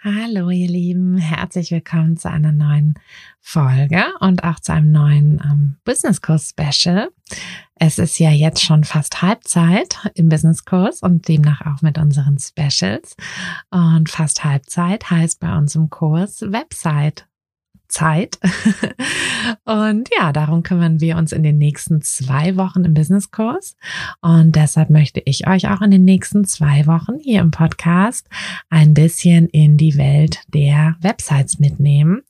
Hallo ihr Lieben, herzlich willkommen zu einer neuen Folge und auch zu einem neuen ähm, Business Kurs Special. Es ist ja jetzt schon fast Halbzeit im Business Kurs und demnach auch mit unseren Specials. Und fast Halbzeit heißt bei uns im Kurs Website Zeit. und ja, darum kümmern wir uns in den nächsten zwei Wochen im Businesskurs. Und deshalb möchte ich euch auch in den nächsten zwei Wochen hier im Podcast ein bisschen in die Welt der Websites mitnehmen.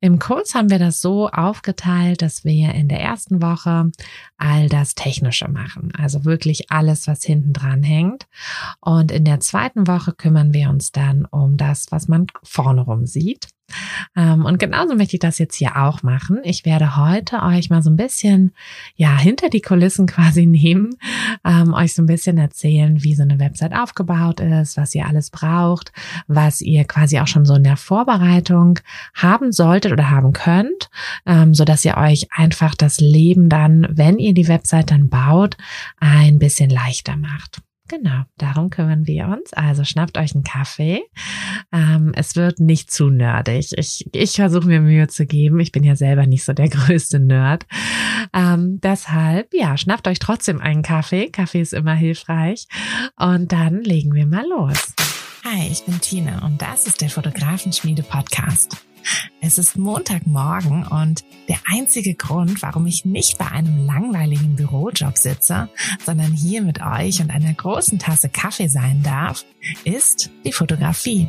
Im Kurs haben wir das so aufgeteilt, dass wir in der ersten Woche all das Technische machen. Also wirklich alles, was hinten dran hängt. Und in der zweiten Woche kümmern wir uns dann um das, was man vorne rum sieht. Ähm, und genauso möchte ich das jetzt hier auch machen. Ich werde heute euch mal so ein bisschen, ja, hinter die Kulissen quasi nehmen, ähm, euch so ein bisschen erzählen, wie so eine Website aufgebaut ist, was ihr alles braucht, was ihr quasi auch schon so in der Vorbereitung haben solltet oder haben könnt, ähm, so dass ihr euch einfach das Leben dann, wenn ihr die Website dann baut, ein bisschen leichter macht. Genau, darum kümmern wir uns. Also schnappt euch einen Kaffee. Ähm, es wird nicht zu nerdig. Ich, ich versuche mir Mühe zu geben. Ich bin ja selber nicht so der größte Nerd. Ähm, deshalb, ja, schnappt euch trotzdem einen Kaffee. Kaffee ist immer hilfreich. Und dann legen wir mal los. Hi, ich bin Tina und das ist der Fotografenschmiede Podcast. Es ist Montagmorgen und der einzige Grund, warum ich nicht bei einem langweiligen Bürojob sitze, sondern hier mit euch und einer großen Tasse Kaffee sein darf, ist die Fotografie.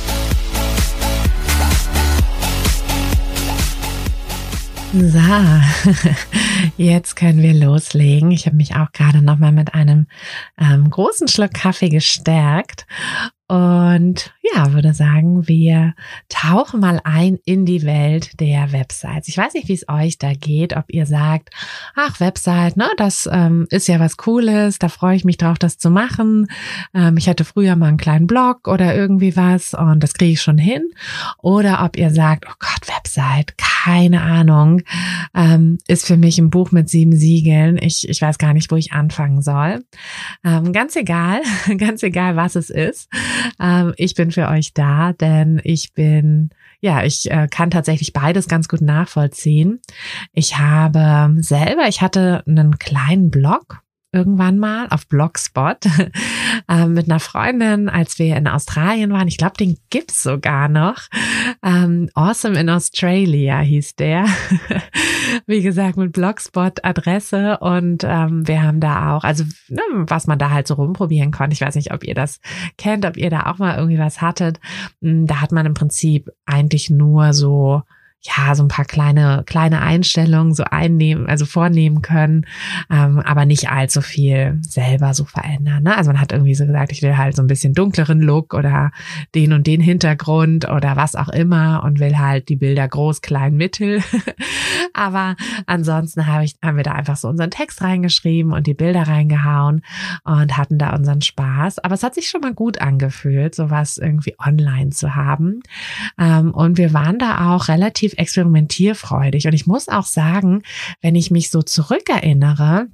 So, jetzt können wir loslegen. Ich habe mich auch gerade noch mal mit einem ähm, großen Schluck Kaffee gestärkt und ja, würde sagen, wir tauchen mal ein in die Welt der Websites. Ich weiß nicht, wie es euch da geht, ob ihr sagt, ach, Website, ne, das ähm, ist ja was Cooles, da freue ich mich drauf, das zu machen. Ähm, ich hatte früher mal einen kleinen Blog oder irgendwie was und das kriege ich schon hin. Oder ob ihr sagt, oh Gott, Website, keine Ahnung, ähm, ist für mich ein Buch mit sieben Siegeln. Ich, ich weiß gar nicht, wo ich anfangen soll. Ähm, ganz egal, ganz egal, was es ist. Ähm, ich bin für euch da, denn ich bin, ja, ich äh, kann tatsächlich beides ganz gut nachvollziehen. Ich habe selber, ich hatte einen kleinen Blog irgendwann mal auf Blogspot äh, mit einer Freundin, als wir in Australien waren. Ich glaube, den gibt's sogar noch. Ähm, awesome in Australia hieß der. Wie gesagt, mit Blogspot-Adresse und ähm, wir haben da auch, also ne, was man da halt so rumprobieren konnte. Ich weiß nicht, ob ihr das kennt, ob ihr da auch mal irgendwie was hattet. Hm, da hat man im Prinzip eigentlich nur so ja, so ein paar kleine, kleine Einstellungen so einnehmen, also vornehmen können, ähm, aber nicht allzu viel selber so verändern. Ne? Also man hat irgendwie so gesagt, ich will halt so ein bisschen dunkleren Look oder den und den Hintergrund oder was auch immer und will halt die Bilder groß, klein, mittel. aber ansonsten habe ich, haben wir da einfach so unseren Text reingeschrieben und die Bilder reingehauen und hatten da unseren Spaß. Aber es hat sich schon mal gut angefühlt, sowas irgendwie online zu haben. Ähm, und wir waren da auch relativ relativ experimentierfreudig. Und ich muss auch sagen, wenn ich mich so zurückerinnere,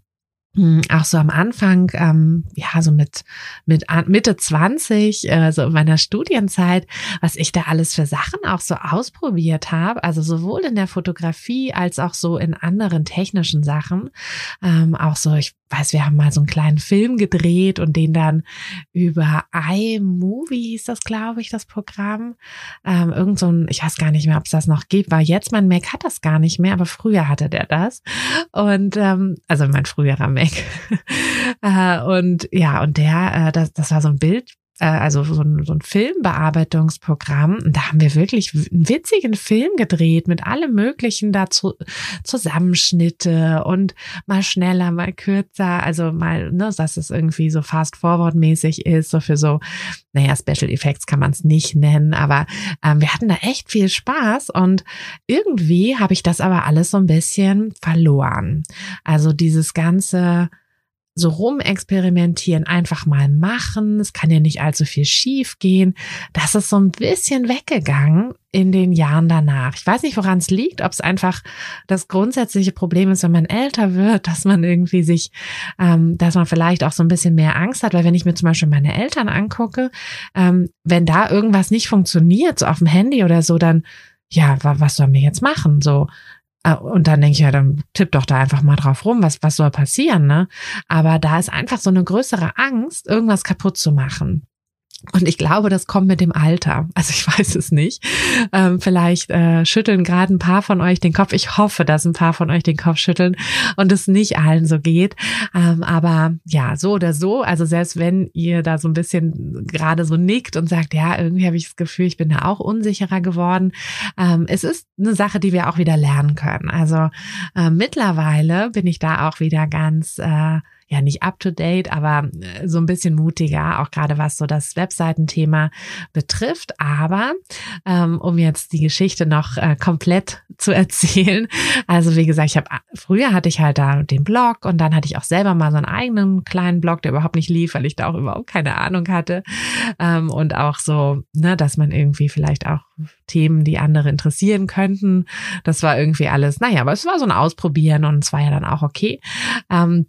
hm, auch so am Anfang, ähm, ja, so mit, mit Mitte 20, äh, so in meiner Studienzeit, was ich da alles für Sachen auch so ausprobiert habe, also sowohl in der Fotografie als auch so in anderen technischen Sachen. Ähm, auch so, ich weiß, wir haben mal so einen kleinen Film gedreht und den dann über iMovie hieß das, glaube ich, das Programm. Ähm, irgend so ein, ich weiß gar nicht mehr, ob es das noch gibt, weil jetzt mein Mac hat das gar nicht mehr, aber früher hatte der das. Und ähm, also mein früherer Mac. äh, und ja, und der, äh, das, das war so ein Bild, also so ein, so ein Filmbearbeitungsprogramm. Und da haben wir wirklich einen witzigen Film gedreht mit allem Möglichen dazu, Zusammenschnitte und mal schneller, mal kürzer. Also mal, ne, dass es irgendwie so fast-forward-mäßig ist, so für so, naja, Special Effects kann man es nicht nennen, aber ähm, wir hatten da echt viel Spaß und irgendwie habe ich das aber alles so ein bisschen verloren. Also dieses ganze so rumexperimentieren, einfach mal machen. Es kann ja nicht allzu viel schief gehen. Das ist so ein bisschen weggegangen in den Jahren danach. Ich weiß nicht, woran es liegt, ob es einfach das grundsätzliche Problem ist, wenn man älter wird, dass man irgendwie sich, ähm, dass man vielleicht auch so ein bisschen mehr Angst hat, weil wenn ich mir zum Beispiel meine Eltern angucke, ähm, wenn da irgendwas nicht funktioniert, so auf dem Handy oder so, dann ja, was sollen wir jetzt machen? So, und dann denke ich, ja, dann tipp doch da einfach mal drauf rum, was, was soll passieren, ne? Aber da ist einfach so eine größere Angst, irgendwas kaputt zu machen. Und ich glaube, das kommt mit dem Alter. Also ich weiß es nicht. Ähm, vielleicht äh, schütteln gerade ein paar von euch den Kopf. Ich hoffe, dass ein paar von euch den Kopf schütteln und es nicht allen so geht. Ähm, aber ja, so oder so. Also selbst wenn ihr da so ein bisschen gerade so nickt und sagt, ja, irgendwie habe ich das Gefühl, ich bin da auch unsicherer geworden. Ähm, es ist eine Sache, die wir auch wieder lernen können. Also äh, mittlerweile bin ich da auch wieder ganz äh, ja nicht up to date, aber äh, so ein bisschen mutiger, auch gerade was so das Webseitenthema betrifft. Aber ähm, um jetzt die Geschichte noch äh, komplett zu erzählen, also wie gesagt, ich habe früher hatte ich halt da den Blog und dann hatte ich auch selber mal so einen eigenen kleinen Blog, der überhaupt nicht lief, weil ich da auch überhaupt keine Ahnung hatte ähm, und auch so, ne, dass man irgendwie vielleicht auch Themen, die andere interessieren könnten. Das war irgendwie alles, naja, aber es war so ein Ausprobieren und es war ja dann auch okay. Ähm,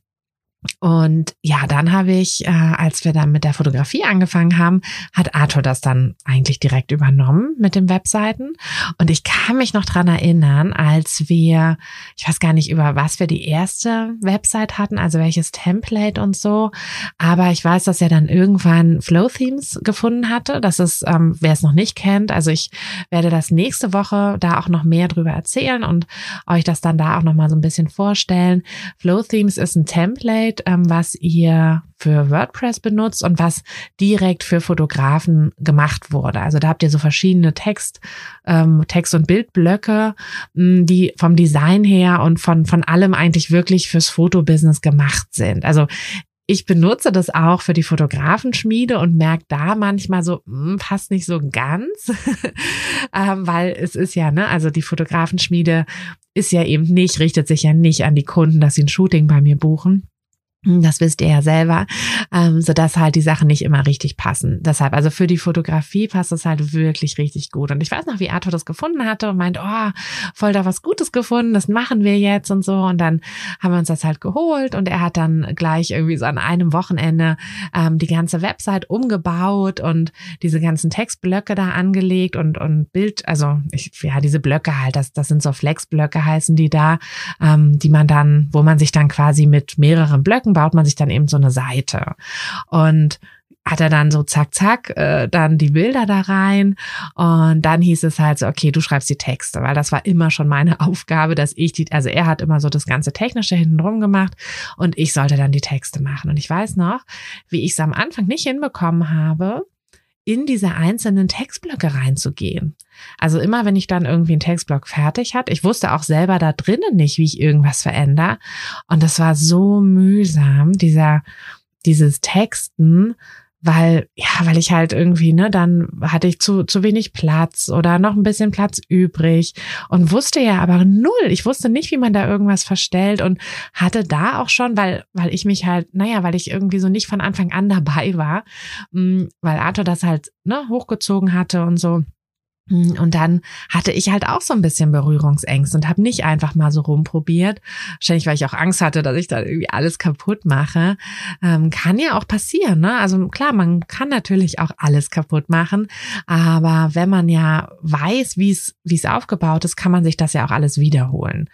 und ja, dann habe ich, äh, als wir dann mit der Fotografie angefangen haben, hat Arthur das dann eigentlich direkt übernommen mit den Webseiten. Und ich kann mich noch dran erinnern, als wir, ich weiß gar nicht, über was wir die erste Website hatten, also welches Template und so. Aber ich weiß, dass er dann irgendwann Flow Themes gefunden hatte. Das ist, ähm, wer es noch nicht kennt, also ich werde das nächste Woche da auch noch mehr drüber erzählen und euch das dann da auch noch mal so ein bisschen vorstellen. Flow Themes ist ein Template, Template, ähm, was ihr für WordPress benutzt und was direkt für Fotografen gemacht wurde. Also da habt ihr so verschiedene Text, ähm, Text- und Bildblöcke, mh, die vom Design her und von, von allem eigentlich wirklich fürs Fotobusiness gemacht sind. Also ich benutze das auch für die Fotografenschmiede und merke da manchmal so, mh, passt nicht so ganz, ähm, weil es ist ja, ne, also die Fotografenschmiede ist ja eben nicht, richtet sich ja nicht an die Kunden, dass sie ein Shooting bei mir buchen, das wisst ihr ja selber, ähm, so dass halt die Sachen nicht immer richtig passen. Deshalb, also für die Fotografie passt es halt wirklich richtig gut. Und ich weiß noch, wie Arthur das gefunden hatte und meint, oh, voll da was Gutes gefunden, das machen wir jetzt und so. Und dann haben wir uns das halt geholt und er hat dann gleich irgendwie so an einem Wochenende ähm, die ganze Website umgebaut und diese ganzen Textblöcke da angelegt und und Bild, also ich, ja diese Blöcke halt, das das sind so Flexblöcke heißen die da, ähm, die man dann, wo man sich dann quasi mit mehreren Blöcken Blöcken baut man sich dann eben so eine Seite. Und hat er dann so zack, zack, äh, dann die Bilder da rein. Und dann hieß es halt so, okay, du schreibst die Texte, weil das war immer schon meine Aufgabe, dass ich die, also er hat immer so das ganze Technische hinten drum gemacht und ich sollte dann die Texte machen. Und ich weiß noch, wie ich es am Anfang nicht hinbekommen habe, in diese einzelnen Textblöcke reinzugehen. Also immer, wenn ich dann irgendwie einen Textblock fertig hatte, ich wusste auch selber da drinnen nicht, wie ich irgendwas verändere. Und das war so mühsam, dieser, dieses Texten, weil ja, weil ich halt irgendwie, ne, dann hatte ich zu zu wenig Platz oder noch ein bisschen Platz übrig und wusste ja aber null. Ich wusste nicht, wie man da irgendwas verstellt und hatte da auch schon, weil weil ich mich halt, naja, weil ich irgendwie so nicht von Anfang an dabei war, mm, weil Arthur das halt ne hochgezogen hatte und so und dann hatte ich halt auch so ein bisschen Berührungsängste und habe nicht einfach mal so rumprobiert. Wahrscheinlich, weil ich auch Angst hatte, dass ich da irgendwie alles kaputt mache. Ähm, kann ja auch passieren. Ne? Also klar, man kann natürlich auch alles kaputt machen. Aber wenn man ja weiß, wie es wie es aufgebaut ist, kann man sich das ja auch alles wiederholen.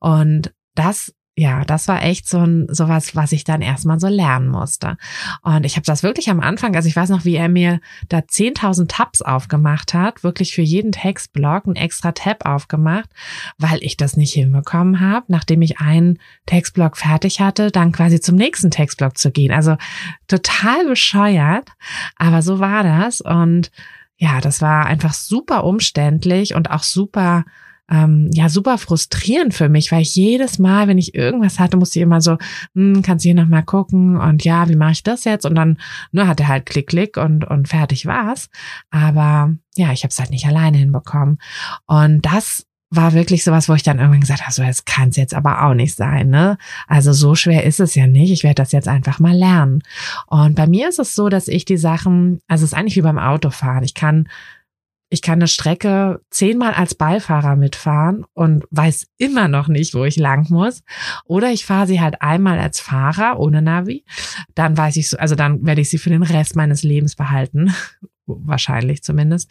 Und das ja, das war echt so ein sowas, was ich dann erstmal so lernen musste. Und ich habe das wirklich am Anfang, also ich weiß noch, wie er mir da 10.000 Tabs aufgemacht hat, wirklich für jeden Textblock ein extra Tab aufgemacht, weil ich das nicht hinbekommen habe, nachdem ich einen Textblock fertig hatte, dann quasi zum nächsten Textblock zu gehen. Also total bescheuert, aber so war das und ja, das war einfach super umständlich und auch super ähm, ja super frustrierend für mich, weil ich jedes Mal, wenn ich irgendwas hatte, musste ich immer so, hm, kannst du hier nochmal gucken und ja, wie mache ich das jetzt? Und dann nur ne, hatte halt Klick, Klick und, und fertig war's. Aber ja, ich habe es halt nicht alleine hinbekommen. Und das war wirklich sowas, wo ich dann irgendwann gesagt habe, so, das kann es jetzt aber auch nicht sein, ne? Also so schwer ist es ja nicht. Ich werde das jetzt einfach mal lernen. Und bei mir ist es so, dass ich die Sachen, also es ist eigentlich wie beim Autofahren. Ich kann ich kann eine Strecke zehnmal als Beifahrer mitfahren und weiß immer noch nicht, wo ich lang muss. Oder ich fahre sie halt einmal als Fahrer ohne Navi. Dann weiß ich so, also dann werde ich sie für den Rest meines Lebens behalten. Wahrscheinlich zumindest.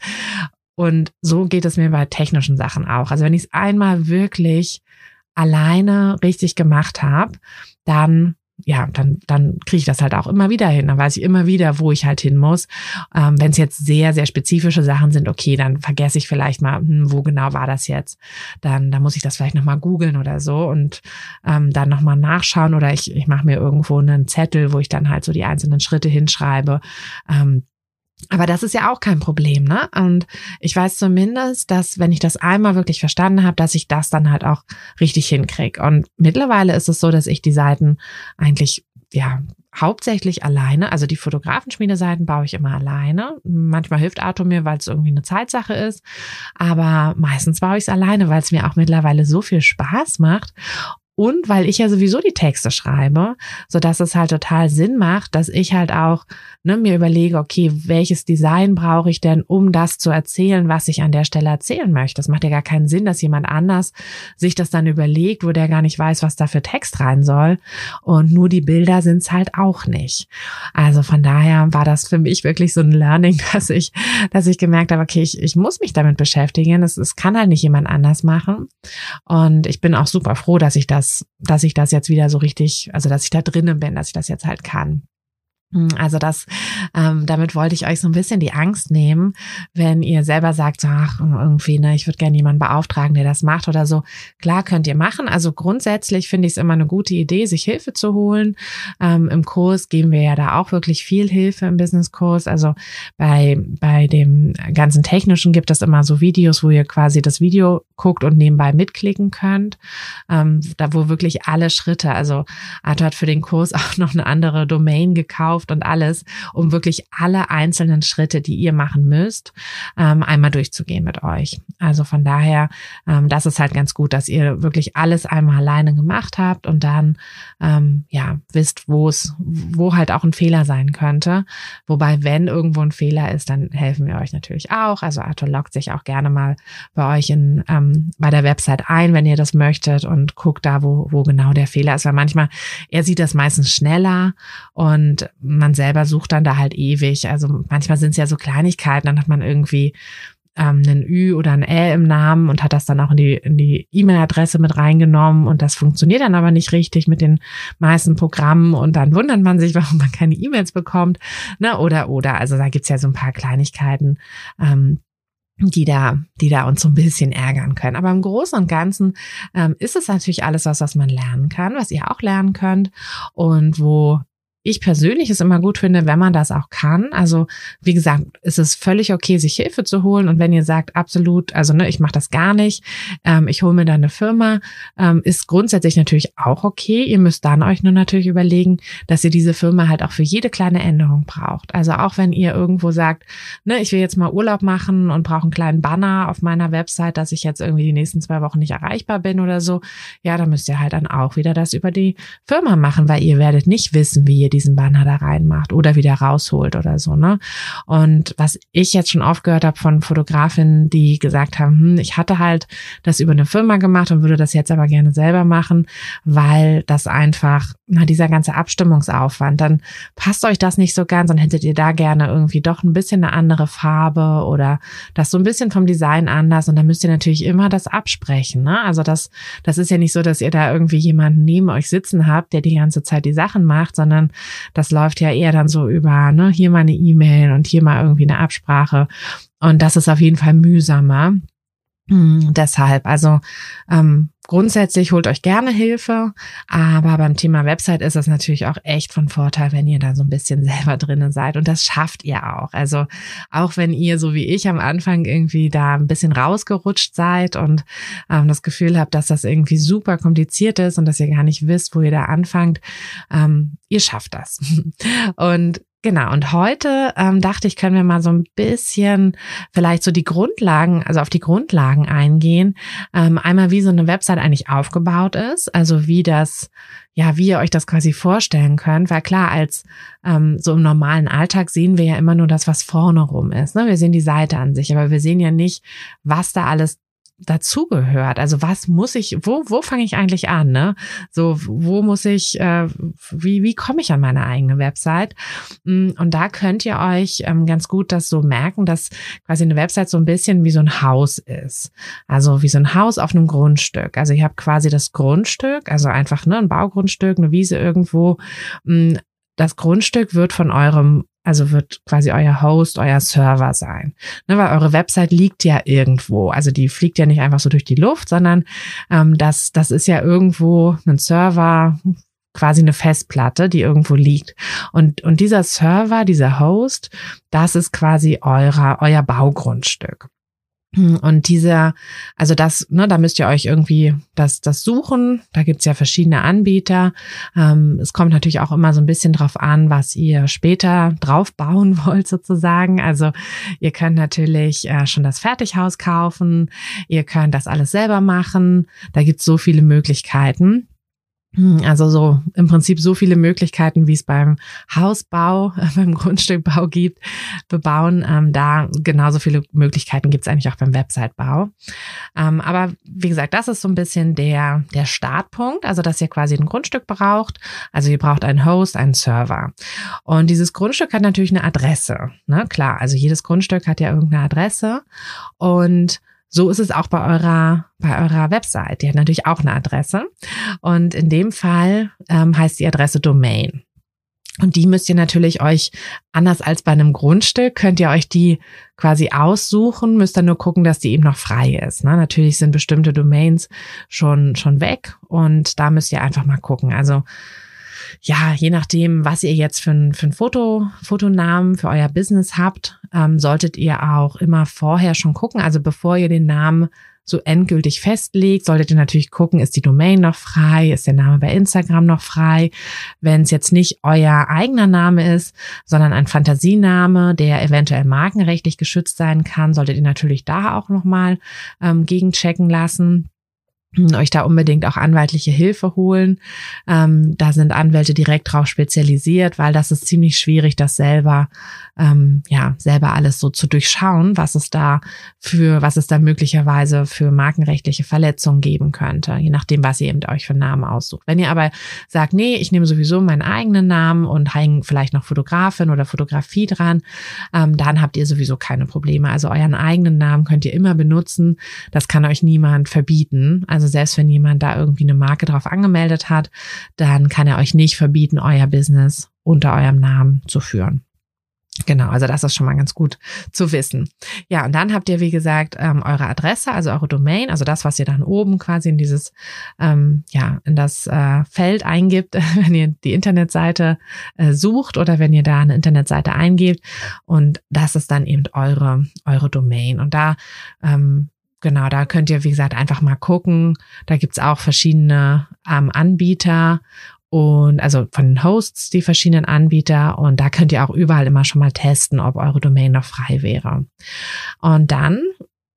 Und so geht es mir bei technischen Sachen auch. Also wenn ich es einmal wirklich alleine richtig gemacht habe, dann ja, dann, dann kriege ich das halt auch immer wieder hin. Dann weiß ich immer wieder, wo ich halt hin muss. Ähm, Wenn es jetzt sehr, sehr spezifische Sachen sind, okay, dann vergesse ich vielleicht mal, hm, wo genau war das jetzt. Dann, dann muss ich das vielleicht nochmal googeln oder so und ähm, dann nochmal nachschauen oder ich, ich mache mir irgendwo einen Zettel, wo ich dann halt so die einzelnen Schritte hinschreibe. Ähm, aber das ist ja auch kein Problem, ne? Und ich weiß zumindest, dass wenn ich das einmal wirklich verstanden habe, dass ich das dann halt auch richtig hinkrieg. Und mittlerweile ist es so, dass ich die Seiten eigentlich ja hauptsächlich alleine, also die Fotografenschmiedeseiten baue ich immer alleine. Manchmal hilft Arthur mir, weil es irgendwie eine Zeitsache ist, aber meistens baue ich es alleine, weil es mir auch mittlerweile so viel Spaß macht und weil ich ja sowieso die Texte schreibe, so dass es halt total Sinn macht, dass ich halt auch ne, mir überlege, okay, welches Design brauche ich denn, um das zu erzählen, was ich an der Stelle erzählen möchte. Das macht ja gar keinen Sinn, dass jemand anders sich das dann überlegt, wo der gar nicht weiß, was da für Text rein soll. Und nur die Bilder sind es halt auch nicht. Also von daher war das für mich wirklich so ein Learning, dass ich, dass ich gemerkt habe, okay, ich, ich muss mich damit beschäftigen. Es, kann halt nicht jemand anders machen. Und ich bin auch super froh, dass ich das dass, dass ich das jetzt wieder so richtig, also dass ich da drinnen bin, dass ich das jetzt halt kann. Hm, also das, ähm, damit wollte ich euch so ein bisschen die Angst nehmen, wenn ihr selber sagt, ach, irgendwie, ne, ich würde gerne jemanden beauftragen, der das macht oder so. Klar könnt ihr machen. Also grundsätzlich finde ich es immer eine gute Idee, sich Hilfe zu holen. Ähm, Im Kurs geben wir ja da auch wirklich viel Hilfe im Business-Kurs. Also bei, bei dem ganzen Technischen gibt es immer so Videos, wo ihr quasi das Video guckt und nebenbei mitklicken könnt. Ähm, da wo wirklich alle Schritte, also Arthur hat für den Kurs auch noch eine andere Domain gekauft gekauft und alles, um wirklich alle einzelnen Schritte, die ihr machen müsst, ähm, einmal durchzugehen mit euch. Also von daher, ähm, das ist halt ganz gut, dass ihr wirklich alles einmal alleine gemacht habt und dann ähm, ja wisst, wo es, wo halt auch ein Fehler sein könnte. Wobei, wenn irgendwo ein Fehler ist, dann helfen wir euch natürlich auch. Also Arthur loggt sich auch gerne mal bei euch in bei der Website ein, wenn ihr das möchtet und guckt da, wo, wo genau der Fehler ist. Weil manchmal, er sieht das meistens schneller und man selber sucht dann da halt ewig. Also manchmal sind es ja so Kleinigkeiten, dann hat man irgendwie ähm, einen Ü oder ein Ä im Namen und hat das dann auch in die in die E-Mail-Adresse mit reingenommen und das funktioniert dann aber nicht richtig mit den meisten Programmen und dann wundert man sich, warum man keine E-Mails bekommt. Ne? Oder oder. Also da gibt's ja so ein paar Kleinigkeiten. Ähm, die da, die da uns so ein bisschen ärgern können. Aber im Großen und Ganzen ähm, ist es natürlich alles was, was man lernen kann, was ihr auch lernen könnt und wo ich persönlich es immer gut finde, wenn man das auch kann. Also wie gesagt, ist es völlig okay, sich Hilfe zu holen. Und wenn ihr sagt, absolut, also ne, ich mache das gar nicht, ähm, ich hole mir da eine Firma, ähm, ist grundsätzlich natürlich auch okay. Ihr müsst dann euch nur natürlich überlegen, dass ihr diese Firma halt auch für jede kleine Änderung braucht. Also auch wenn ihr irgendwo sagt, ne, ich will jetzt mal Urlaub machen und brauche einen kleinen Banner auf meiner Website, dass ich jetzt irgendwie die nächsten zwei Wochen nicht erreichbar bin oder so, ja, dann müsst ihr halt dann auch wieder das über die Firma machen, weil ihr werdet nicht wissen, wie ihr diesen Banner da reinmacht oder wieder rausholt oder so, ne? Und was ich jetzt schon oft gehört habe von Fotografinnen, die gesagt haben, hm, ich hatte halt das über eine Firma gemacht und würde das jetzt aber gerne selber machen, weil das einfach, na, dieser ganze Abstimmungsaufwand, dann passt euch das nicht so ganz, dann hättet ihr da gerne irgendwie doch ein bisschen eine andere Farbe oder das so ein bisschen vom Design anders und dann müsst ihr natürlich immer das absprechen, ne? Also das, das ist ja nicht so, dass ihr da irgendwie jemanden neben euch sitzen habt, der die ganze Zeit die Sachen macht, sondern das läuft ja eher dann so über, ne, hier mal eine E-Mail und hier mal irgendwie eine Absprache. Und das ist auf jeden Fall mühsamer. Hm, deshalb, also ähm, grundsätzlich holt euch gerne Hilfe, aber beim Thema Website ist es natürlich auch echt von Vorteil, wenn ihr da so ein bisschen selber drinnen seid und das schafft ihr auch. Also auch wenn ihr so wie ich am Anfang irgendwie da ein bisschen rausgerutscht seid und ähm, das Gefühl habt, dass das irgendwie super kompliziert ist und dass ihr gar nicht wisst, wo ihr da anfangt, ähm, ihr schafft das. Und Genau, und heute ähm, dachte ich, können wir mal so ein bisschen vielleicht so die Grundlagen, also auf die Grundlagen eingehen. Ähm, einmal, wie so eine Website eigentlich aufgebaut ist, also wie das, ja, wie ihr euch das quasi vorstellen könnt. Weil klar, als ähm, so im normalen Alltag sehen wir ja immer nur das, was vorne rum ist. Ne? Wir sehen die Seite an sich, aber wir sehen ja nicht, was da alles dazugehört. Also was muss ich, wo, wo fange ich eigentlich an? Ne? So, wo muss ich, äh, wie, wie komme ich an meine eigene Website? Mm, und da könnt ihr euch ähm, ganz gut das so merken, dass quasi eine Website so ein bisschen wie so ein Haus ist. Also wie so ein Haus auf einem Grundstück. Also ihr habt quasi das Grundstück, also einfach ne, ein Baugrundstück, eine Wiese irgendwo. Mm, das Grundstück wird von eurem also wird quasi euer Host, euer Server sein. Ne, weil eure Website liegt ja irgendwo. Also die fliegt ja nicht einfach so durch die Luft, sondern ähm, das, das ist ja irgendwo ein Server, quasi eine Festplatte, die irgendwo liegt. Und, und dieser Server, dieser Host, das ist quasi eurer, euer Baugrundstück. Und dieser, also das, ne, da müsst ihr euch irgendwie das, das suchen. Da gibt's ja verschiedene Anbieter. Ähm, es kommt natürlich auch immer so ein bisschen drauf an, was ihr später drauf bauen wollt, sozusagen. Also ihr könnt natürlich äh, schon das Fertighaus kaufen, ihr könnt das alles selber machen. Da gibt's so viele Möglichkeiten. Hm, also so im Prinzip so viele Möglichkeiten, wie es beim Hausbau, beim Grundstückbau gibt, bebauen. Ähm, da genauso viele Möglichkeiten gibt es eigentlich auch beim Websitebau. Ähm, aber wie gesagt, das ist so ein bisschen der, der Startpunkt, also dass ihr quasi ein Grundstück braucht. Also ihr braucht einen Host, einen Server. Und dieses Grundstück hat natürlich eine Adresse. Ne? Klar, also jedes Grundstück hat ja irgendeine Adresse. Und so ist es auch bei eurer, bei eurer Website. Die hat natürlich auch eine Adresse. Und in dem Fall ähm, heißt die Adresse Domain. Und die müsst ihr natürlich euch, anders als bei einem Grundstück, könnt ihr euch die quasi aussuchen, müsst dann nur gucken, dass die eben noch frei ist. Ne? Natürlich sind bestimmte Domains schon, schon weg und da müsst ihr einfach mal gucken. Also ja, je nachdem, was ihr jetzt für ein, für Foto, Fotonamen für euer Business habt, ähm, solltet ihr auch immer vorher schon gucken. Also bevor ihr den Namen so endgültig festlegt, solltet ihr natürlich gucken, ist die Domain noch frei, ist der Name bei Instagram noch frei. Wenn es jetzt nicht euer eigener Name ist, sondern ein Fantasiename, der eventuell markenrechtlich geschützt sein kann, solltet ihr natürlich da auch nochmal ähm, gegenchecken lassen euch da unbedingt auch anwaltliche Hilfe holen. Ähm, da sind Anwälte direkt drauf spezialisiert, weil das ist ziemlich schwierig, das selber, ähm, ja, selber alles so zu durchschauen, was es da für, was es da möglicherweise für markenrechtliche Verletzungen geben könnte, je nachdem, was ihr eben euch für Namen aussucht. Wenn ihr aber sagt, nee, ich nehme sowieso meinen eigenen Namen und hänge vielleicht noch Fotografin oder Fotografie dran, ähm, dann habt ihr sowieso keine Probleme. Also euren eigenen Namen könnt ihr immer benutzen. Das kann euch niemand verbieten. Also selbst wenn jemand da irgendwie eine Marke drauf angemeldet hat, dann kann er euch nicht verbieten, euer Business unter eurem Namen zu führen. Genau, also das ist schon mal ganz gut zu wissen. Ja, und dann habt ihr, wie gesagt, ähm, eure Adresse, also eure Domain, also das, was ihr dann oben quasi in dieses, ähm, ja, in das äh, Feld eingibt, wenn ihr die Internetseite äh, sucht oder wenn ihr da eine Internetseite eingebt. Und das ist dann eben eure, eure Domain. Und da ähm, Genau, da könnt ihr, wie gesagt, einfach mal gucken. Da gibt's auch verschiedene ähm, Anbieter und also von den Hosts die verschiedenen Anbieter und da könnt ihr auch überall immer schon mal testen, ob eure Domain noch frei wäre. Und dann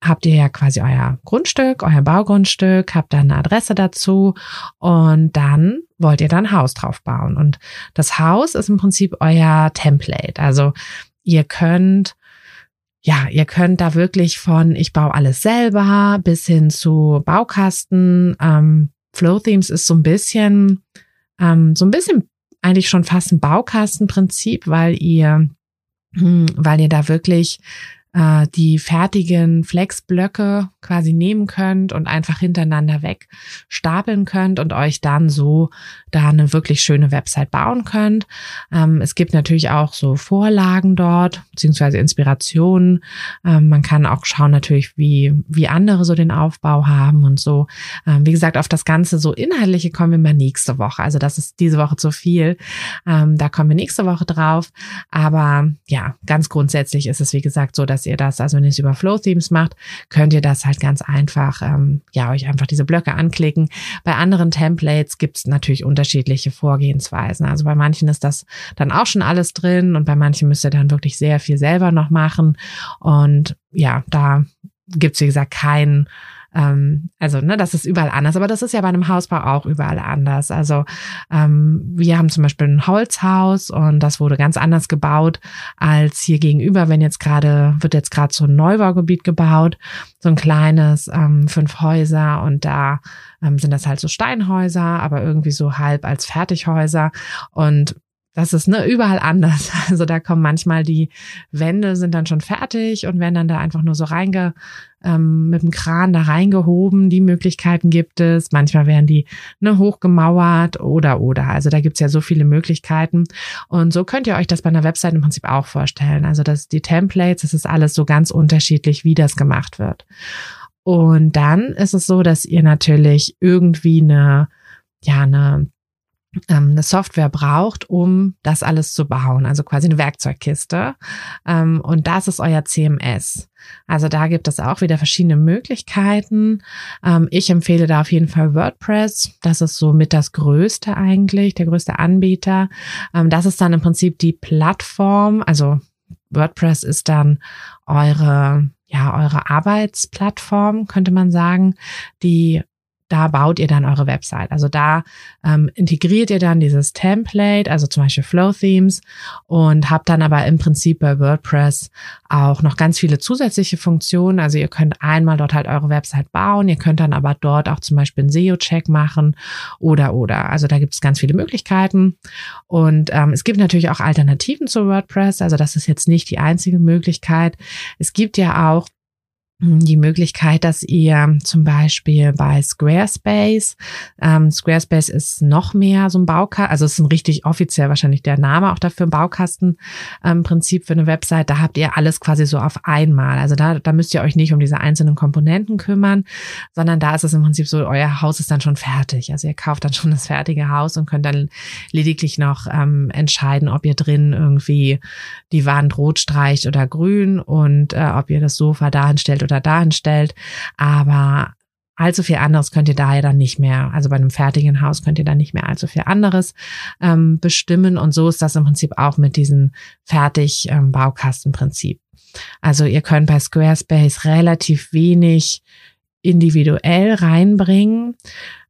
habt ihr ja quasi euer Grundstück, euer Baugrundstück, habt dann eine Adresse dazu und dann wollt ihr dann Haus drauf bauen. Und das Haus ist im Prinzip euer Template. Also ihr könnt ja, ihr könnt da wirklich von ich baue alles selber bis hin zu Baukasten. Ähm, Flow Themes ist so ein bisschen ähm, so ein bisschen eigentlich schon fast ein Baukastenprinzip, weil ihr, hm, weil ihr da wirklich äh, die fertigen Flexblöcke quasi nehmen könnt und einfach hintereinander weg stapeln könnt und euch dann so da eine wirklich schöne Website bauen könnt. Ähm, es gibt natürlich auch so Vorlagen dort, beziehungsweise Inspirationen. Ähm, man kann auch schauen natürlich, wie, wie andere so den Aufbau haben und so. Ähm, wie gesagt, auf das Ganze so Inhaltliche kommen wir mal nächste Woche. Also das ist diese Woche zu viel. Ähm, da kommen wir nächste Woche drauf. Aber ja, ganz grundsätzlich ist es, wie gesagt, so, dass ihr das, also wenn ihr es über Flow Themes macht, könnt ihr das halt ganz einfach, ähm, ja, euch einfach diese Blöcke anklicken. Bei anderen Templates gibt es natürlich unterschiedliche Vorgehensweisen. Also bei manchen ist das dann auch schon alles drin und bei manchen müsst ihr dann wirklich sehr viel selber noch machen. Und ja, da gibt es, wie gesagt, keinen ähm, also, ne, das ist überall anders, aber das ist ja bei einem Hausbau auch überall anders. Also, ähm, wir haben zum Beispiel ein Holzhaus und das wurde ganz anders gebaut als hier gegenüber, wenn jetzt gerade, wird jetzt gerade so ein Neubaugebiet gebaut, so ein kleines, ähm, fünf Häuser und da ähm, sind das halt so Steinhäuser, aber irgendwie so halb als Fertighäuser und das ist ne, überall anders. Also da kommen manchmal die Wände sind dann schon fertig und werden dann da einfach nur so reinge, ähm, mit dem Kran da reingehoben. Die Möglichkeiten gibt es. Manchmal werden die ne, hochgemauert oder oder. Also da gibt's ja so viele Möglichkeiten. Und so könnt ihr euch das bei einer Website im Prinzip auch vorstellen. Also dass die Templates, das ist alles so ganz unterschiedlich, wie das gemacht wird. Und dann ist es so, dass ihr natürlich irgendwie eine ja, eine eine Software braucht, um das alles zu bauen, also quasi eine Werkzeugkiste. Ähm, und das ist euer CMS. Also da gibt es auch wieder verschiedene Möglichkeiten. Ähm, ich empfehle da auf jeden Fall WordPress. Das ist so mit das größte eigentlich, der größte Anbieter. das ist dann im Prinzip die Plattform. Also WordPress ist dann eure ja, eure Arbeitsplattform, könnte man sagen, die da baut ihr dann eure Website. Also da ähm, integriert ihr dann dieses Template, also zum Beispiel Flow Themes und habt dann aber im Prinzip bei WordPress auch noch ganz viele zusätzliche Funktionen. Also ihr könnt einmal dort halt eure Website bauen, ihr könnt dann aber dort auch zum Beispiel einen SEO-Check machen oder oder. Also da gibt es ganz viele Möglichkeiten. Und ähm, es gibt natürlich auch Alternativen zu WordPress. Also das ist jetzt nicht die einzige Möglichkeit. Es gibt ja auch die Möglichkeit, dass ihr zum Beispiel bei Squarespace, ähm, Squarespace ist noch mehr so ein Baukasten, also es ist ein richtig offiziell wahrscheinlich der Name auch dafür, Baukastenprinzip ähm, für eine Website, da habt ihr alles quasi so auf einmal. Also da, da müsst ihr euch nicht um diese einzelnen Komponenten kümmern, sondern da ist es im Prinzip so, euer Haus ist dann schon fertig. Also ihr kauft dann schon das fertige Haus und könnt dann lediglich noch ähm, entscheiden, ob ihr drin irgendwie die Wand rot streicht oder grün und äh, ob ihr das Sofa dahin stellt oder dahin stellt. Aber allzu viel anderes könnt ihr da ja dann nicht mehr, also bei einem fertigen Haus könnt ihr dann nicht mehr allzu viel anderes ähm, bestimmen. Und so ist das im Prinzip auch mit diesem fertig ähm. Also ihr könnt bei Squarespace relativ wenig individuell reinbringen.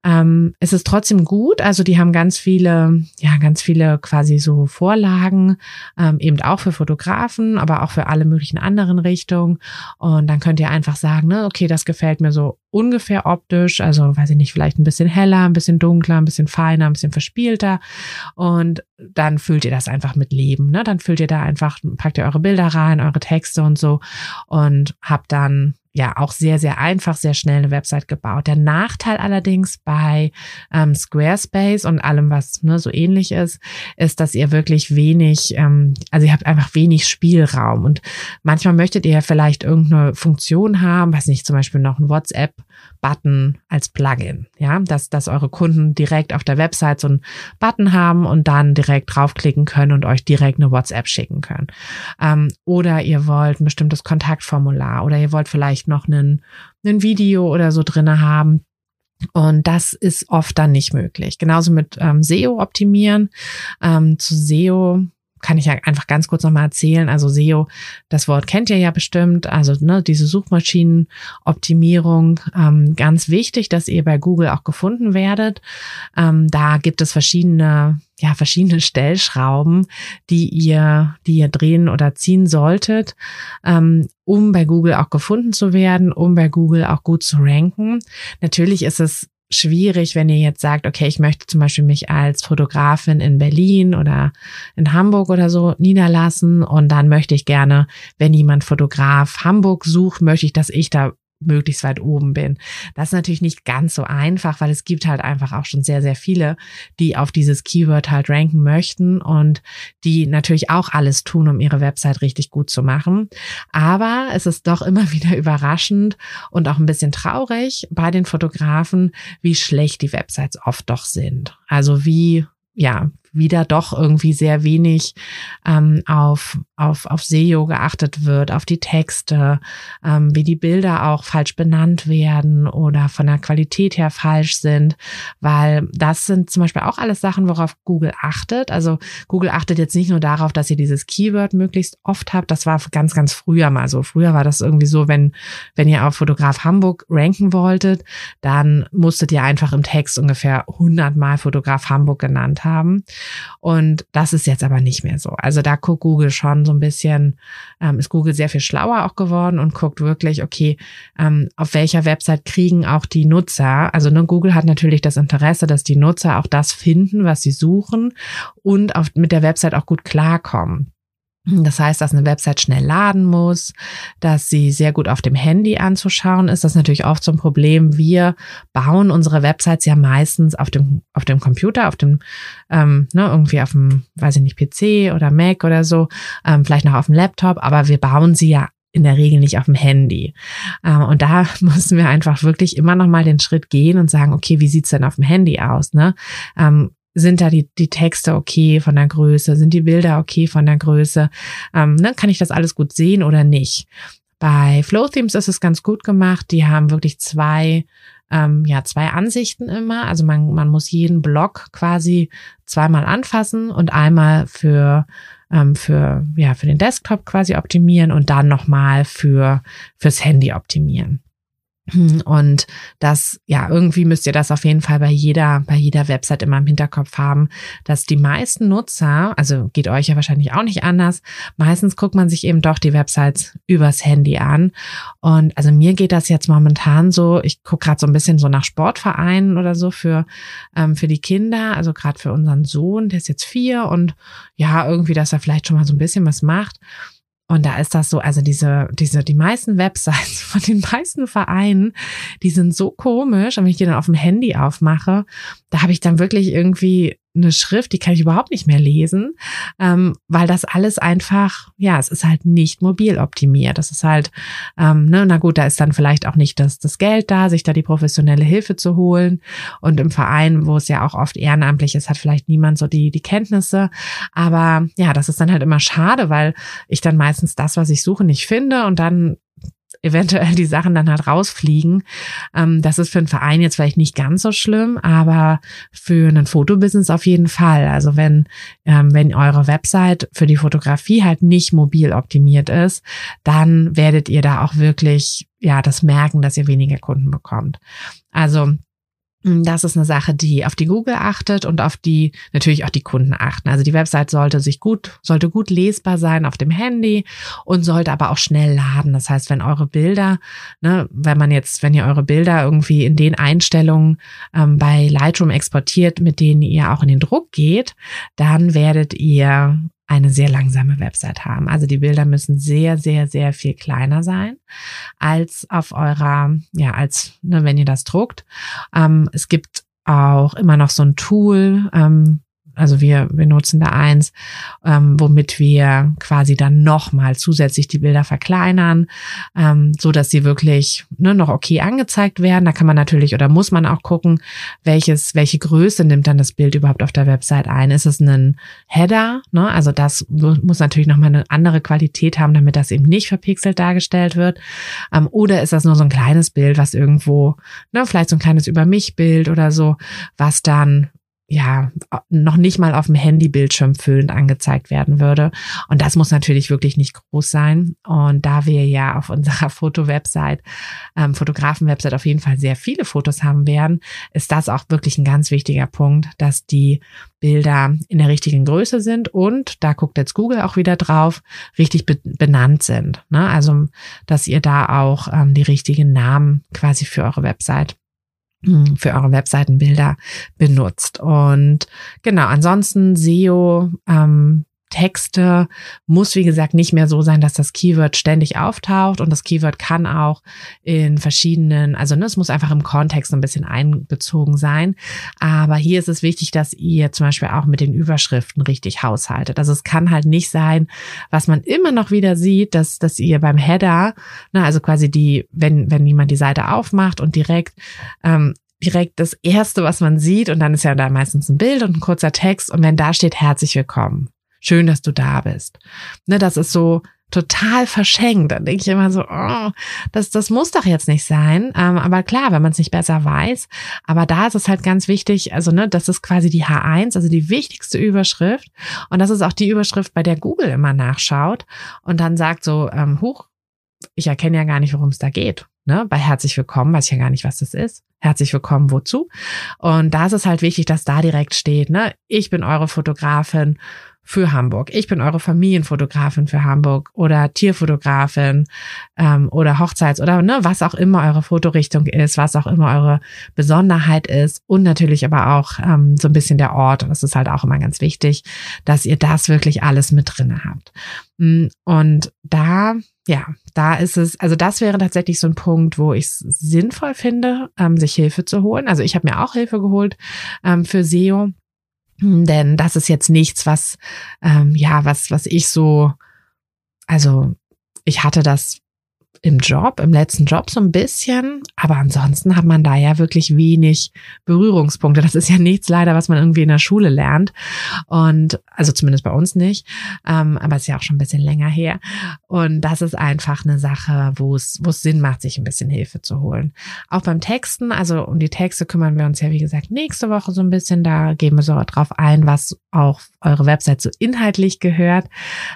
Ähm, es ist trotzdem gut, also die haben ganz viele, ja, ganz viele quasi so Vorlagen, ähm, eben auch für Fotografen, aber auch für alle möglichen anderen Richtungen. Und dann könnt ihr einfach sagen, ne, okay, das gefällt mir so ungefähr optisch, also weiß ich nicht, vielleicht ein bisschen heller, ein bisschen dunkler, ein bisschen feiner, ein bisschen verspielter. Und dann füllt ihr das einfach mit Leben. Ne? Dann füllt ihr da einfach, packt ihr eure Bilder rein, eure Texte und so und habt dann ja auch sehr, sehr einfach, sehr schnell eine Website gebaut. Der Nachteil allerdings bei ähm, Squarespace und allem, was ne, so ähnlich ist, ist, dass ihr wirklich wenig, ähm, also ihr habt einfach wenig Spielraum und manchmal möchtet ihr vielleicht irgendeine Funktion haben, was nicht, zum Beispiel noch ein WhatsApp Button als Plugin, ja, dass, dass eure Kunden direkt auf der Website so einen Button haben und dann direkt draufklicken können und euch direkt eine WhatsApp schicken können. Ähm, oder ihr wollt ein bestimmtes Kontaktformular oder ihr wollt vielleicht noch einen, einen Video oder so drinne haben, und das ist oft dann nicht möglich. Genauso mit ähm, SEO optimieren. Ähm, zu SEO kann ich ja einfach ganz kurz nochmal erzählen. Also SEO, das Wort kennt ihr ja bestimmt. Also ne, diese Suchmaschinenoptimierung, ähm, ganz wichtig, dass ihr bei Google auch gefunden werdet. Ähm, da gibt es verschiedene, ja, verschiedene Stellschrauben, die ihr, die ihr drehen oder ziehen solltet, ähm, um bei Google auch gefunden zu werden, um bei Google auch gut zu ranken. Natürlich ist es schwierig, wenn ihr jetzt sagt, okay, ich möchte zum Beispiel mich als Fotografin in Berlin oder in Hamburg oder so niederlassen und dann möchte ich gerne, wenn jemand Fotograf Hamburg sucht, möchte ich, dass ich da möglichst weit oben bin. Das ist natürlich nicht ganz so einfach, weil es gibt halt einfach auch schon sehr, sehr viele, die auf dieses Keyword halt ranken möchten und die natürlich auch alles tun, um ihre Website richtig gut zu machen. Aber es ist doch immer wieder überraschend und auch ein bisschen traurig bei den Fotografen, wie schlecht die Websites oft doch sind. Also wie ja, wieder doch irgendwie sehr wenig ähm, auf, auf, auf SEO geachtet wird, auf die Texte, ähm, wie die Bilder auch falsch benannt werden oder von der Qualität her falsch sind, weil das sind zum Beispiel auch alles Sachen, worauf Google achtet. Also Google achtet jetzt nicht nur darauf, dass ihr dieses Keyword möglichst oft habt. Das war ganz, ganz früher mal so. Früher war das irgendwie so, wenn, wenn ihr auf Fotograf Hamburg ranken wolltet, dann musstet ihr einfach im Text ungefähr 100 Mal Fotograf Hamburg genannt haben. Und das ist jetzt aber nicht mehr so. Also da guckt Google schon so ein bisschen, ähm, ist Google sehr viel schlauer auch geworden und guckt wirklich, okay, ähm, auf welcher Website kriegen auch die Nutzer, also ne, Google hat natürlich das Interesse, dass die Nutzer auch das finden, was sie suchen und auf, mit der Website auch gut klarkommen. Das heißt, dass eine Website schnell laden muss, dass sie sehr gut auf dem Handy anzuschauen ist. Das ist natürlich oft so ein Problem. Wir bauen unsere Websites ja meistens auf dem, auf dem Computer, auf dem, ähm, ne, irgendwie auf dem, weiß ich nicht, PC oder Mac oder so, ähm, vielleicht noch auf dem Laptop, aber wir bauen sie ja in der Regel nicht auf dem Handy. Ähm, und da müssen wir einfach wirklich immer noch mal den Schritt gehen und sagen, okay, wie sieht's denn auf dem Handy aus? Ne? Sind da die, die Texte okay von der Größe? Sind die Bilder okay von der Größe? Ähm, ne, kann ich das alles gut sehen oder nicht? Bei Flow Themes ist es ganz gut gemacht. Die haben wirklich zwei, ähm, ja, zwei Ansichten immer. Also man, man muss jeden Block quasi zweimal anfassen und einmal für ähm, für ja für den Desktop quasi optimieren und dann nochmal für fürs Handy optimieren. Und das, ja, irgendwie müsst ihr das auf jeden Fall bei jeder, bei jeder Website immer im Hinterkopf haben, dass die meisten Nutzer, also geht euch ja wahrscheinlich auch nicht anders, meistens guckt man sich eben doch die Websites übers Handy an. Und also mir geht das jetzt momentan so, ich gucke gerade so ein bisschen so nach Sportvereinen oder so für, ähm, für die Kinder, also gerade für unseren Sohn, der ist jetzt vier und ja, irgendwie, dass er vielleicht schon mal so ein bisschen was macht. Und da ist das so, also diese, diese, die meisten Websites von den meisten Vereinen, die sind so komisch. Und wenn ich die dann auf dem Handy aufmache, da habe ich dann wirklich irgendwie eine Schrift, die kann ich überhaupt nicht mehr lesen, ähm, weil das alles einfach, ja, es ist halt nicht mobil optimiert. Das ist halt, ähm, ne, na gut, da ist dann vielleicht auch nicht das, das Geld da, sich da die professionelle Hilfe zu holen. Und im Verein, wo es ja auch oft ehrenamtlich ist, hat vielleicht niemand so die, die Kenntnisse. Aber ja, das ist dann halt immer schade, weil ich dann meistens das, was ich suche, nicht finde und dann eventuell die Sachen dann halt rausfliegen. Ähm, das ist für einen Verein jetzt vielleicht nicht ganz so schlimm, aber für einen Fotobusiness auf jeden Fall. Also wenn, ähm, wenn eure Website für die Fotografie halt nicht mobil optimiert ist, dann werdet ihr da auch wirklich, ja, das merken, dass ihr weniger Kunden bekommt. Also das ist eine Sache, die auf die Google achtet und auf die natürlich auch die Kunden achten. Also die Website sollte sich gut, sollte gut lesbar sein auf dem Handy und sollte aber auch schnell laden. Das heißt, wenn eure Bilder, ne, wenn man jetzt, wenn ihr eure Bilder irgendwie in den Einstellungen ähm, bei Lightroom exportiert, mit denen ihr auch in den Druck geht, dann werdet ihr eine sehr langsame Website haben. Also die Bilder müssen sehr, sehr, sehr viel kleiner sein als auf eurer, ja, als ne, wenn ihr das druckt. Ähm, es gibt auch immer noch so ein Tool, ähm, also wir, wir nutzen da eins, ähm, womit wir quasi dann nochmal zusätzlich die Bilder verkleinern, ähm, so dass sie wirklich ne, noch okay angezeigt werden. Da kann man natürlich oder muss man auch gucken, welches, welche Größe nimmt dann das Bild überhaupt auf der Website ein. Ist es ein Header? Ne? Also das muss natürlich nochmal eine andere Qualität haben, damit das eben nicht verpixelt dargestellt wird. Ähm, oder ist das nur so ein kleines Bild, was irgendwo, ne, vielleicht so ein kleines Über mich Bild oder so, was dann ja, noch nicht mal auf dem Handybildschirm füllend angezeigt werden würde. Und das muss natürlich wirklich nicht groß sein. Und da wir ja auf unserer Foto-Website, ähm, Fotografen-Website auf jeden Fall sehr viele Fotos haben werden, ist das auch wirklich ein ganz wichtiger Punkt, dass die Bilder in der richtigen Größe sind und, da guckt jetzt Google auch wieder drauf, richtig be benannt sind. Ne? Also, dass ihr da auch ähm, die richtigen Namen quasi für eure Website für eure Webseitenbilder benutzt. Und genau, ansonsten SEO, ähm, Texte muss, wie gesagt, nicht mehr so sein, dass das Keyword ständig auftaucht und das Keyword kann auch in verschiedenen, also ne, es muss einfach im Kontext ein bisschen einbezogen sein. Aber hier ist es wichtig, dass ihr zum Beispiel auch mit den Überschriften richtig haushaltet. Also es kann halt nicht sein, was man immer noch wieder sieht, dass, dass ihr beim Header, ne, also quasi die, wenn, wenn jemand die Seite aufmacht und direkt ähm, direkt das erste, was man sieht, und dann ist ja da meistens ein Bild und ein kurzer Text, und wenn da steht herzlich willkommen, Schön, dass du da bist. Ne, das ist so total verschenkt. Dann denke ich immer so, oh, das, das muss doch jetzt nicht sein. Ähm, aber klar, wenn man es nicht besser weiß. Aber da ist es halt ganz wichtig, also ne, das ist quasi die H1, also die wichtigste Überschrift. Und das ist auch die Überschrift, bei der Google immer nachschaut und dann sagt so, ähm, huch, ich erkenne ja gar nicht, worum es da geht. Ne? Bei herzlich willkommen weiß ich ja gar nicht, was das ist. Herzlich willkommen, wozu? Und da ist es halt wichtig, dass da direkt steht, ne? Ich bin eure Fotografin für Hamburg. Ich bin eure Familienfotografin für Hamburg oder Tierfotografin ähm, oder Hochzeits- oder ne, was auch immer eure Fotorichtung ist, was auch immer eure Besonderheit ist und natürlich aber auch ähm, so ein bisschen der Ort. Und das ist halt auch immer ganz wichtig, dass ihr das wirklich alles mit drinne habt. Mm, und da ja, da ist es, also das wäre tatsächlich so ein Punkt, wo ich es sinnvoll finde, ähm, sich Hilfe zu holen. Also ich habe mir auch Hilfe geholt ähm, für SEO denn das ist jetzt nichts, was, ähm, ja, was, was ich so, also ich hatte das im Job, im letzten Job so ein bisschen, aber ansonsten hat man da ja wirklich wenig Berührungspunkte. Das ist ja nichts leider, was man irgendwie in der Schule lernt und also zumindest bei uns nicht, ähm, aber es ist ja auch schon ein bisschen länger her und das ist einfach eine Sache, wo es wo es Sinn macht, sich ein bisschen Hilfe zu holen. Auch beim Texten, also um die Texte kümmern wir uns ja wie gesagt nächste Woche so ein bisschen. Da gehen wir so drauf ein, was auch eure Website so inhaltlich gehört,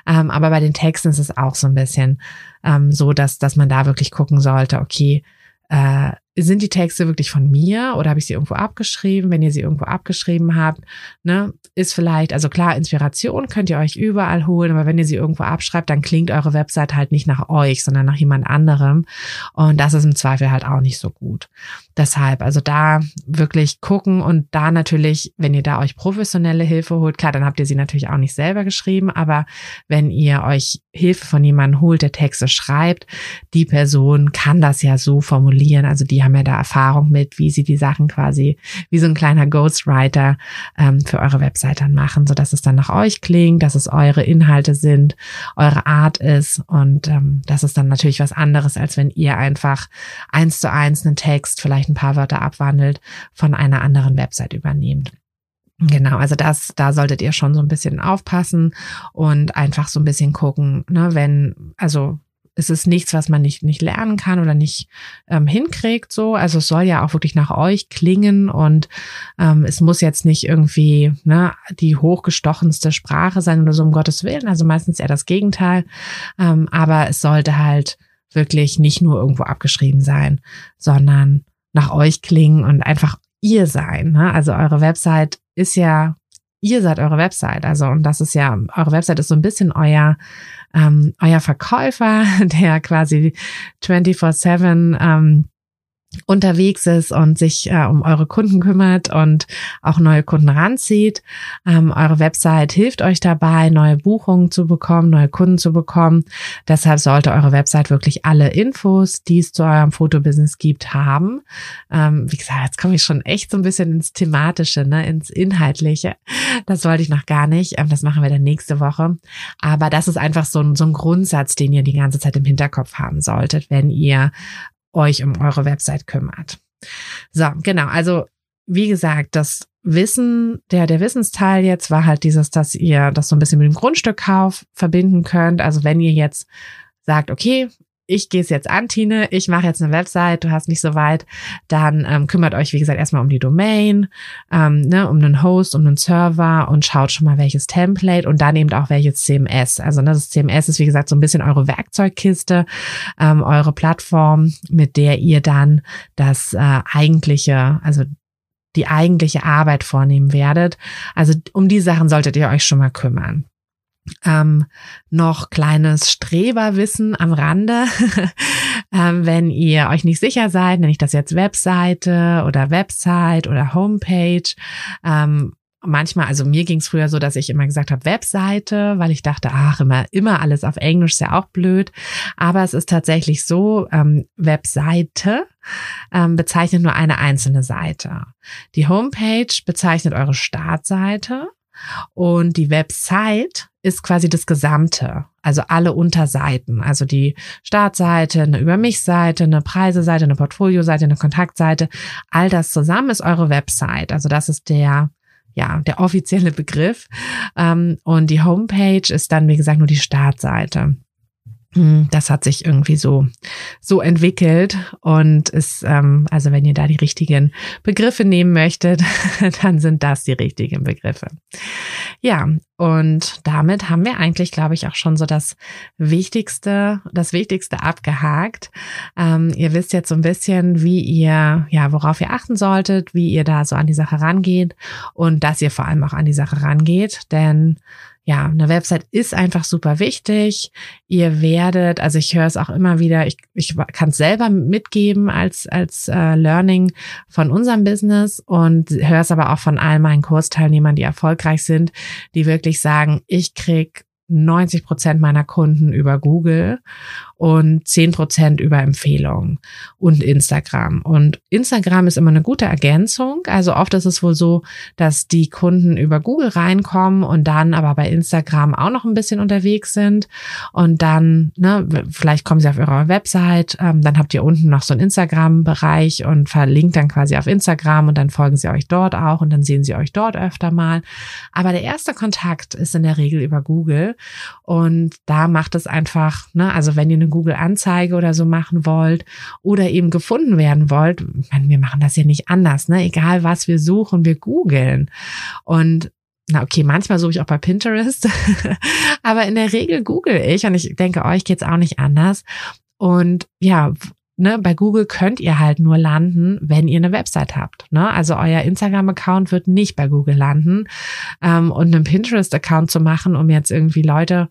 ähm, aber bei den Texten ist es auch so ein bisschen ähm, so dass, dass man da wirklich gucken sollte, okay, äh, sind die Texte wirklich von mir oder habe ich sie irgendwo abgeschrieben? Wenn ihr sie irgendwo abgeschrieben habt, ne, ist vielleicht, also klar, Inspiration könnt ihr euch überall holen, aber wenn ihr sie irgendwo abschreibt, dann klingt eure Website halt nicht nach euch, sondern nach jemand anderem. Und das ist im Zweifel halt auch nicht so gut. Deshalb, also da wirklich gucken und da natürlich, wenn ihr da euch professionelle Hilfe holt, klar, dann habt ihr sie natürlich auch nicht selber geschrieben, aber wenn ihr euch Hilfe von jemandem holt, der Texte schreibt, die Person kann das ja so formulieren, also die haben ja da Erfahrung mit, wie sie die Sachen quasi wie so ein kleiner Ghostwriter ähm, für eure Website dann machen, so dass es dann nach euch klingt, dass es eure Inhalte sind, eure Art ist und ähm, das ist dann natürlich was anderes, als wenn ihr einfach eins zu eins einen Text, vielleicht ein paar Wörter abwandelt, von einer anderen Website übernehmt. Genau, also das, da solltet ihr schon so ein bisschen aufpassen und einfach so ein bisschen gucken, ne, wenn, also es ist nichts, was man nicht, nicht lernen kann oder nicht ähm, hinkriegt. So, also es soll ja auch wirklich nach euch klingen und ähm, es muss jetzt nicht irgendwie ne, die hochgestochenste Sprache sein oder so um Gottes Willen. Also meistens eher das Gegenteil. Ähm, aber es sollte halt wirklich nicht nur irgendwo abgeschrieben sein, sondern nach euch klingen und einfach ihr sein. Ne? Also eure Website ist ja ihr seid eure Website. Also, und das ist ja, eure Website ist so ein bisschen euer ähm, euer Verkäufer, der quasi 24-7 ähm, unterwegs ist und sich äh, um eure Kunden kümmert und auch neue Kunden ranzieht. Ähm, eure Website hilft euch dabei, neue Buchungen zu bekommen, neue Kunden zu bekommen. Deshalb sollte eure Website wirklich alle Infos, die es zu eurem Fotobusiness gibt, haben. Ähm, wie gesagt, jetzt komme ich schon echt so ein bisschen ins Thematische, ne, ins Inhaltliche. Das wollte ich noch gar nicht. Ähm, das machen wir dann nächste Woche. Aber das ist einfach so ein, so ein Grundsatz, den ihr die ganze Zeit im Hinterkopf haben solltet, wenn ihr euch um eure Website kümmert. So, genau. Also, wie gesagt, das Wissen, der, der Wissensteil jetzt war halt dieses, dass ihr das so ein bisschen mit dem Grundstückkauf verbinden könnt. Also, wenn ihr jetzt sagt, okay, ich gehe es jetzt an, Tine, ich mache jetzt eine Website, du hast mich soweit, dann ähm, kümmert euch, wie gesagt, erstmal um die Domain, ähm, ne, um einen Host, um einen Server und schaut schon mal welches Template und dann eben auch welches CMS. Also ne, das CMS ist, wie gesagt, so ein bisschen eure Werkzeugkiste, ähm, eure Plattform, mit der ihr dann das äh, eigentliche, also die eigentliche Arbeit vornehmen werdet. Also um die Sachen solltet ihr euch schon mal kümmern. Ähm, noch kleines Streberwissen am Rande. ähm, wenn ihr euch nicht sicher seid, nenne ich das jetzt Webseite oder Website oder Homepage. Ähm, manchmal, also mir ging es früher so, dass ich immer gesagt habe Webseite, weil ich dachte, ach, immer, immer alles auf Englisch ist ja auch blöd. Aber es ist tatsächlich so, ähm, Webseite ähm, bezeichnet nur eine einzelne Seite. Die Homepage bezeichnet eure Startseite und die Website ist quasi das Gesamte, also alle Unterseiten, also die Startseite, eine Über mich Seite, eine Preiseseite, eine Portfolioseite, eine Kontaktseite, all das zusammen ist eure Website. Also das ist der ja, der offizielle Begriff. Ähm, und die Homepage ist dann, wie gesagt, nur die Startseite. Hm, das hat sich irgendwie so so entwickelt und ist ähm, also wenn ihr da die richtigen Begriffe nehmen möchtet, dann sind das die richtigen Begriffe. Ja, und damit haben wir eigentlich, glaube ich, auch schon so das Wichtigste, das Wichtigste abgehakt. Ähm, ihr wisst jetzt so ein bisschen, wie ihr, ja, worauf ihr achten solltet, wie ihr da so an die Sache rangeht und dass ihr vor allem auch an die Sache rangeht, denn ja, eine Website ist einfach super wichtig. Ihr werdet, also ich höre es auch immer wieder, ich, ich kann es selber mitgeben als, als äh, Learning von unserem Business und höre es aber auch von all meinen Kursteilnehmern, die erfolgreich sind, die wirklich sagen, ich krieg 90 Prozent meiner Kunden über Google und 10 Prozent über Empfehlungen und Instagram. Und Instagram ist immer eine gute Ergänzung. Also oft ist es wohl so, dass die Kunden über Google reinkommen und dann aber bei Instagram auch noch ein bisschen unterwegs sind. Und dann, ne, vielleicht kommen sie auf ihre Website, ähm, dann habt ihr unten noch so einen Instagram-Bereich und verlinkt dann quasi auf Instagram und dann folgen sie euch dort auch und dann sehen sie euch dort öfter mal. Aber der erste Kontakt ist in der Regel über Google und da macht es einfach, ne, also wenn ihr eine Google-Anzeige oder so machen wollt oder eben gefunden werden wollt, meine, wir machen das ja nicht anders, ne? Egal was wir suchen, wir googeln. Und na okay, manchmal suche ich auch bei Pinterest, aber in der Regel google ich und ich denke, euch geht's auch nicht anders. Und ja, ne, bei Google könnt ihr halt nur landen, wenn ihr eine Website habt. Ne? Also euer Instagram-Account wird nicht bei Google landen. Ähm, und einen Pinterest-Account zu machen, um jetzt irgendwie Leute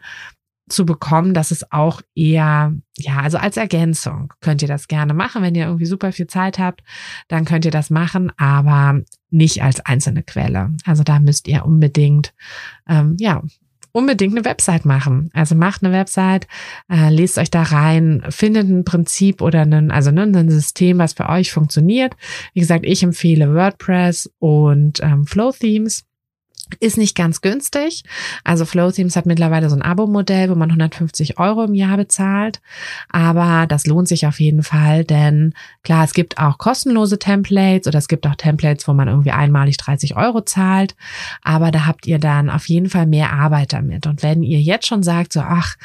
zu bekommen, das ist auch eher, ja, also als Ergänzung könnt ihr das gerne machen. Wenn ihr irgendwie super viel Zeit habt, dann könnt ihr das machen, aber nicht als einzelne Quelle. Also da müsst ihr unbedingt, ähm, ja, unbedingt eine Website machen. Also macht eine Website, äh, lest euch da rein, findet ein Prinzip oder ein, also ne, ein System, was für euch funktioniert. Wie gesagt, ich empfehle WordPress und ähm, Flow Themes. Ist nicht ganz günstig. Also Flow Themes hat mittlerweile so ein Abo-Modell, wo man 150 Euro im Jahr bezahlt. Aber das lohnt sich auf jeden Fall, denn klar, es gibt auch kostenlose Templates oder es gibt auch Templates, wo man irgendwie einmalig 30 Euro zahlt. Aber da habt ihr dann auf jeden Fall mehr Arbeit damit. Und wenn ihr jetzt schon sagt, so, ach,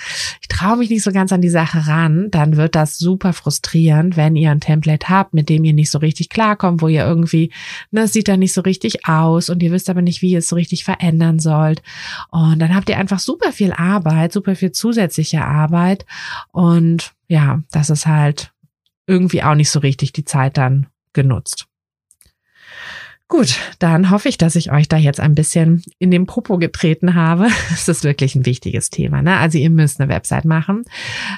ich traue mich nicht so ganz an die Sache ran, dann wird das super frustrierend, wenn ihr ein Template habt, mit dem ihr nicht so richtig klarkommt, wo ihr irgendwie, ne, sieht da nicht so richtig aus und ihr wisst aber nicht, wie es so richtig richtig verändern sollt. Und dann habt ihr einfach super viel Arbeit, super viel zusätzliche Arbeit. Und ja, das ist halt irgendwie auch nicht so richtig die Zeit dann genutzt. Gut, dann hoffe ich, dass ich euch da jetzt ein bisschen in den Popo getreten habe. Es ist wirklich ein wichtiges Thema. Ne? Also ihr müsst eine Website machen.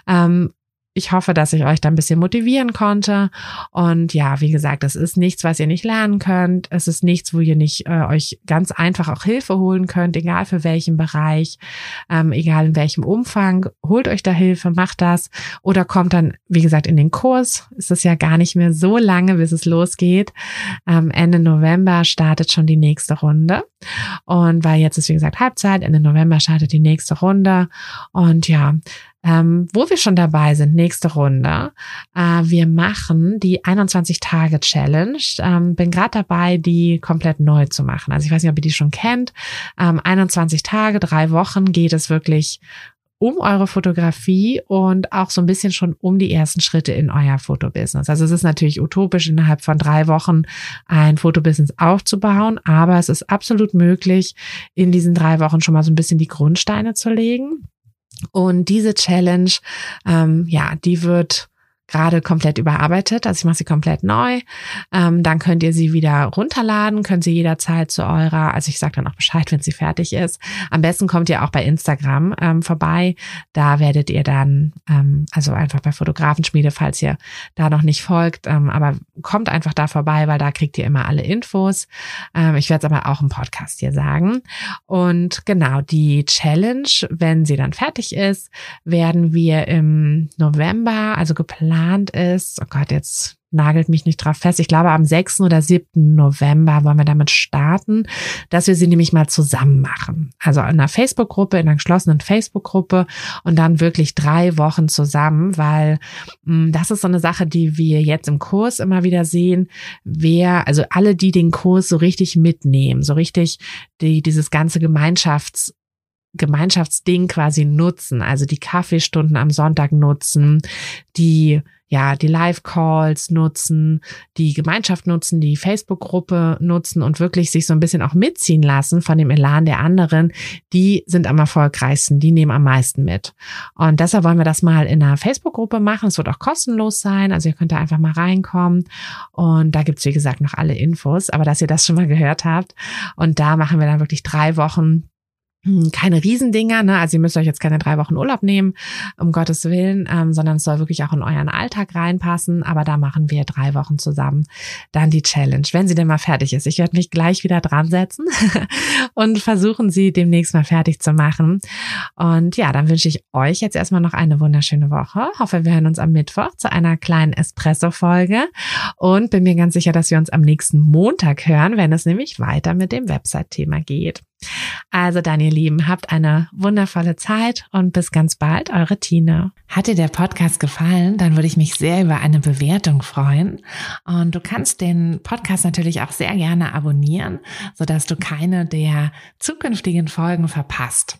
Ähm, ich hoffe, dass ich euch da ein bisschen motivieren konnte. Und ja, wie gesagt, es ist nichts, was ihr nicht lernen könnt. Es ist nichts, wo ihr nicht äh, euch ganz einfach auch Hilfe holen könnt, egal für welchen Bereich, ähm, egal in welchem Umfang. Holt euch da Hilfe, macht das oder kommt dann, wie gesagt, in den Kurs. Es ist ja gar nicht mehr so lange, bis es losgeht. Ähm, Ende November startet schon die nächste Runde. Und weil jetzt ist, wie gesagt, Halbzeit, Ende November startet die nächste Runde. Und ja, ähm, wo wir schon dabei sind, nächste Runde. Äh, wir machen die 21-Tage-Challenge. Ähm, bin gerade dabei, die komplett neu zu machen. Also ich weiß nicht, ob ihr die schon kennt. Ähm, 21 Tage, drei Wochen geht es wirklich um eure Fotografie und auch so ein bisschen schon um die ersten Schritte in euer Fotobusiness. Also es ist natürlich utopisch, innerhalb von drei Wochen ein Fotobusiness aufzubauen, aber es ist absolut möglich, in diesen drei Wochen schon mal so ein bisschen die Grundsteine zu legen. Und diese Challenge, ähm, ja, die wird gerade komplett überarbeitet. Also ich mache sie komplett neu. Ähm, dann könnt ihr sie wieder runterladen, könnt sie jederzeit zu eurer, also ich sage dann auch Bescheid, wenn sie fertig ist. Am besten kommt ihr auch bei Instagram ähm, vorbei. Da werdet ihr dann, ähm, also einfach bei Fotografenschmiede, falls ihr da noch nicht folgt, ähm, aber kommt einfach da vorbei, weil da kriegt ihr immer alle Infos. Ähm, ich werde es aber auch im Podcast hier sagen. Und genau, die Challenge, wenn sie dann fertig ist, werden wir im November, also geplant, geplant ist, oh Gott, jetzt nagelt mich nicht drauf fest. Ich glaube, am 6. oder 7. November wollen wir damit starten, dass wir sie nämlich mal zusammen machen. Also in einer Facebook-Gruppe, in einer geschlossenen Facebook-Gruppe und dann wirklich drei Wochen zusammen, weil mh, hm, das ist so eine Sache, die wir jetzt im Kurs immer wieder sehen. Wer, also alle, die den Kurs so richtig mitnehmen, so richtig die, dieses ganze Gemeinschafts Gemeinschaftsding quasi nutzen, also die Kaffeestunden am Sonntag nutzen, die ja, die Live-Calls nutzen, die Gemeinschaft nutzen, die Facebook-Gruppe nutzen und wirklich sich so ein bisschen auch mitziehen lassen von dem Elan der anderen, die sind am erfolgreichsten, die nehmen am meisten mit. Und deshalb wollen wir das mal in einer Facebook-Gruppe machen. Es wird auch kostenlos sein, also ihr könnt da einfach mal reinkommen. Und da gibt's wie gesagt, noch alle Infos, aber dass ihr das schon mal gehört habt. Und da machen wir dann wirklich drei Wochen keine Riesendinger, ne? Also ihr müsst euch jetzt keine drei Wochen Urlaub nehmen, um Gottes Willen, ähm, sondern es soll wirklich auch in euren Alltag reinpassen. Aber da machen wir drei Wochen zusammen dann die Challenge, wenn sie denn mal fertig ist. Ich werde mich gleich wieder dran setzen und versuchen, sie demnächst mal fertig zu machen. Und ja, dann wünsche ich euch jetzt erstmal noch eine wunderschöne Woche. Hoffe, wir hören uns am Mittwoch zu einer kleinen Espresso-Folge und bin mir ganz sicher, dass wir uns am nächsten Montag hören, wenn es nämlich weiter mit dem Website-Thema geht. Also dann, ihr Lieben, habt eine wundervolle Zeit und bis ganz bald, eure Tina. Hat dir der Podcast gefallen, dann würde ich mich sehr über eine Bewertung freuen. Und du kannst den Podcast natürlich auch sehr gerne abonnieren, sodass du keine der zukünftigen Folgen verpasst.